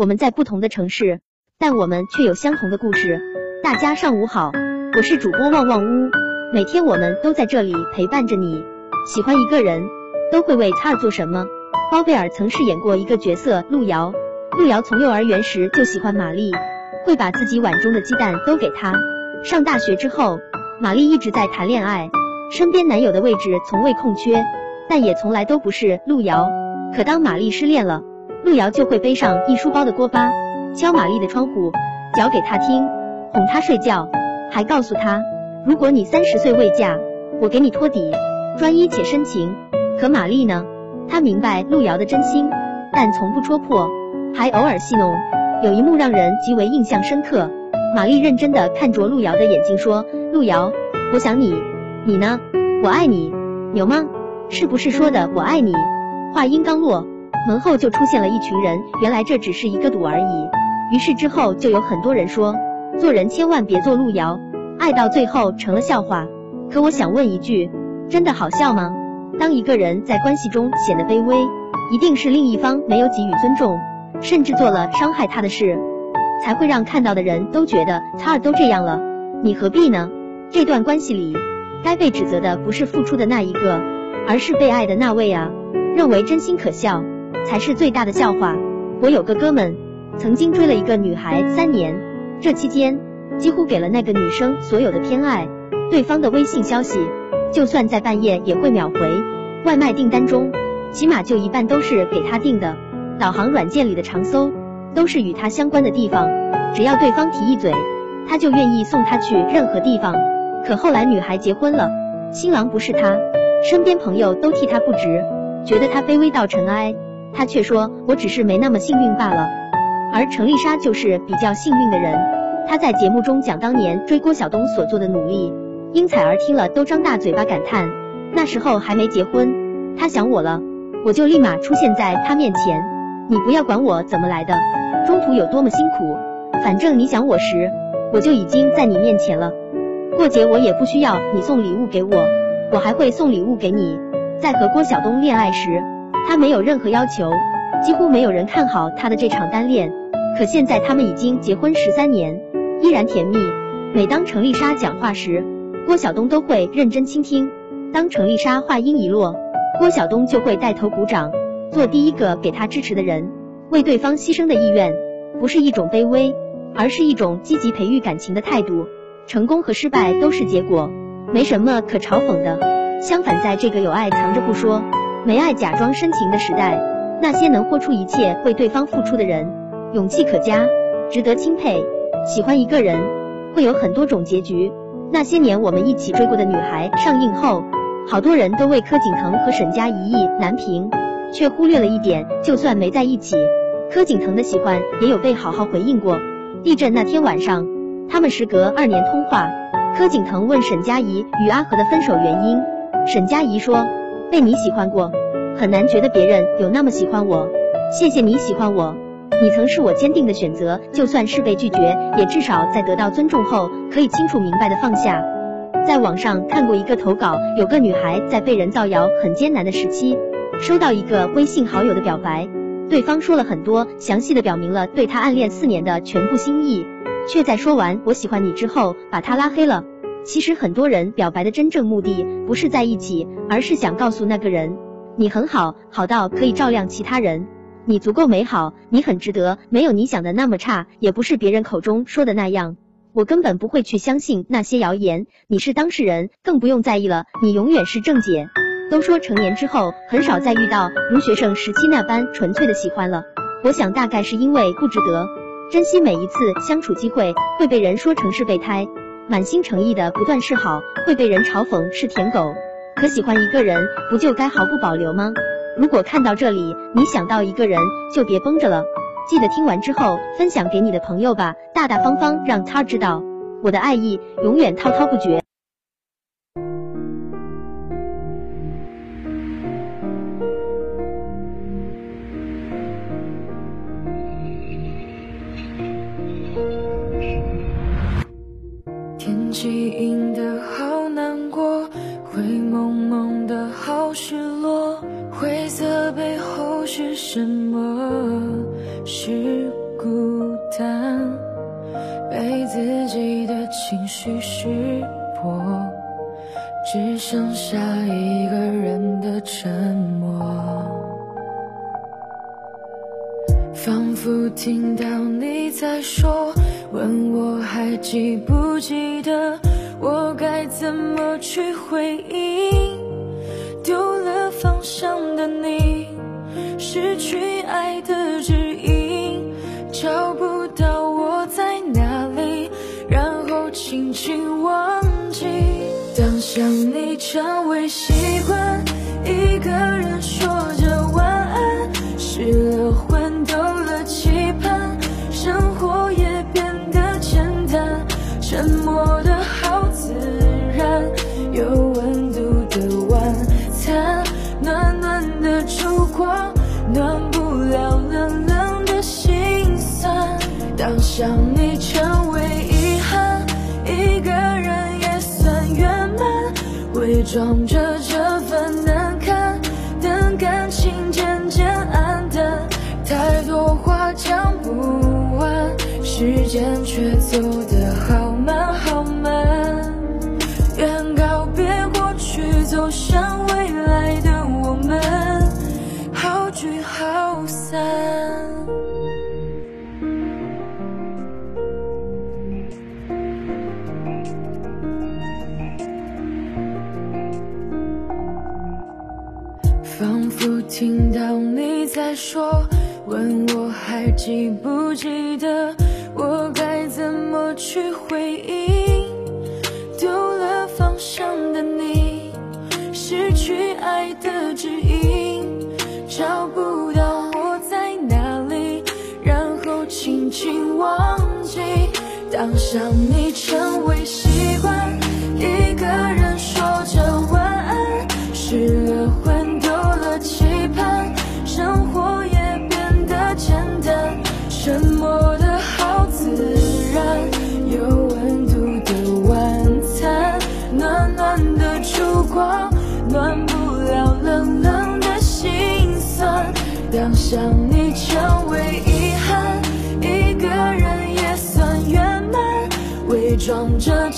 我们在不同的城市，但我们却有相同的故事。大家上午好，我是主播旺旺屋，每天我们都在这里陪伴着你。喜欢一个人，都会为他而做什么？包贝尔曾饰演过一个角色路遥，路遥从幼儿园时就喜欢玛丽，会把自己碗中的鸡蛋都给她。上大学之后，玛丽一直在谈恋爱，身边男友的位置从未空缺，但也从来都不是路遥。可当玛丽失恋了，路遥就会背上一书包的锅巴，敲玛丽的窗户，讲给她听，哄她睡觉，还告诉她，如果你三十岁未嫁，我给你托底，专一且深情。可玛丽呢？她明白路遥的真心，但从不戳破，还偶尔戏弄。有一幕让人极为印象深刻，玛丽认真的看着路遥的眼睛说：“路遥，我想你，你呢？我爱你，牛吗？是不是说的我爱你？”话音刚落，门后就出现了一群人。原来这只是一个赌而已。于是之后就有很多人说，做人千万别做路遥，爱到最后成了笑话。可我想问一句，真的好笑吗？当一个人在关系中显得卑微，一定是另一方没有给予尊重，甚至做了伤害他的事，才会让看到的人都觉得他都这样了，你何必呢？这段关系里，该被指责的不是付出的那一个，而是被爱的那位啊。认为真心可笑，才是最大的笑话。我有个哥们，曾经追了一个女孩三年，这期间几乎给了那个女生所有的偏爱。对方的微信消息，就算在半夜也会秒回。外卖订单中，起码就一半都是给他订的。导航软件里的长搜，都是与他相关的地方。只要对方提一嘴，他就愿意送他去任何地方。可后来女孩结婚了，新郎不是他，身边朋友都替他不值。觉得他卑微到尘埃，他却说：“我只是没那么幸运罢了。”而程丽莎就是比较幸运的人。她在节目中讲当年追郭晓东所做的努力，英采儿听了都张大嘴巴感叹。那时候还没结婚，他想我了，我就立马出现在他面前。你不要管我怎么来的，中途有多么辛苦，反正你想我时，我就已经在你面前了。过节我也不需要你送礼物给我，我还会送礼物给你。在和郭晓东恋爱时，他没有任何要求，几乎没有人看好他的这场单恋。可现在他们已经结婚十三年，依然甜蜜。每当程丽莎讲话时，郭晓东都会认真倾听。当程丽莎话音一落，郭晓东就会带头鼓掌，做第一个给他支持的人。为对方牺牲的意愿，不是一种卑微，而是一种积极培育感情的态度。成功和失败都是结果，没什么可嘲讽的。相反，在这个有爱藏着不说，没爱假装深情的时代，那些能豁出一切为对方付出的人，勇气可嘉，值得钦佩。喜欢一个人会有很多种结局。那些年我们一起追过的女孩上映后，好多人都为柯景腾和沈佳宜意难平，却忽略了一点，就算没在一起，柯景腾的喜欢也有被好好回应过。地震那天晚上，他们时隔二年通话，柯景腾问沈佳宜与阿和的分手原因。沈佳宜说：“被你喜欢过，很难觉得别人有那么喜欢我。谢谢你喜欢我，你曾是我坚定的选择。就算是被拒绝，也至少在得到尊重后，可以清楚明白的放下。”在网上看过一个投稿，有个女孩在被人造谣很艰难的时期，收到一个微信好友的表白，对方说了很多，详细的表明了对她暗恋四年的全部心意，却在说完我喜欢你之后，把她拉黑了。其实很多人表白的真正目的不是在一起，而是想告诉那个人，你很好，好到可以照亮其他人，你足够美好，你很值得，没有你想的那么差，也不是别人口中说的那样。我根本不会去相信那些谣言，你是当事人，更不用在意了，你永远是正解。都说成年之后很少再遇到如学生时期那般纯粹的喜欢了，我想大概是因为不值得珍惜每一次相处机会，会被人说成是备胎。满心诚意的不断示好，会被人嘲讽是舔狗。可喜欢一个人，不就该毫不保留吗？如果看到这里，你想到一个人，就别绷着了。记得听完之后分享给你的朋友吧，大大方方让他知道我的爱意永远滔滔不绝。只剩下一个人的沉默，仿佛听到你在说，问我还记不记得，我该怎么去回应？丢了方向的你，失去爱的指引，找不到我在哪里，然后轻轻忘。想你成为习惯，一个人说着晚安，失了装着这份难堪，等感情渐渐暗淡，太多话讲不完，时间却走得好仿佛听到你在说，问我还记不记得，我该怎么去回应？丢了方向的你，失去爱的指引，找不到我在哪里，然后轻轻忘记。当想你成为想你成为遗憾，一个人也算圆满，伪装着。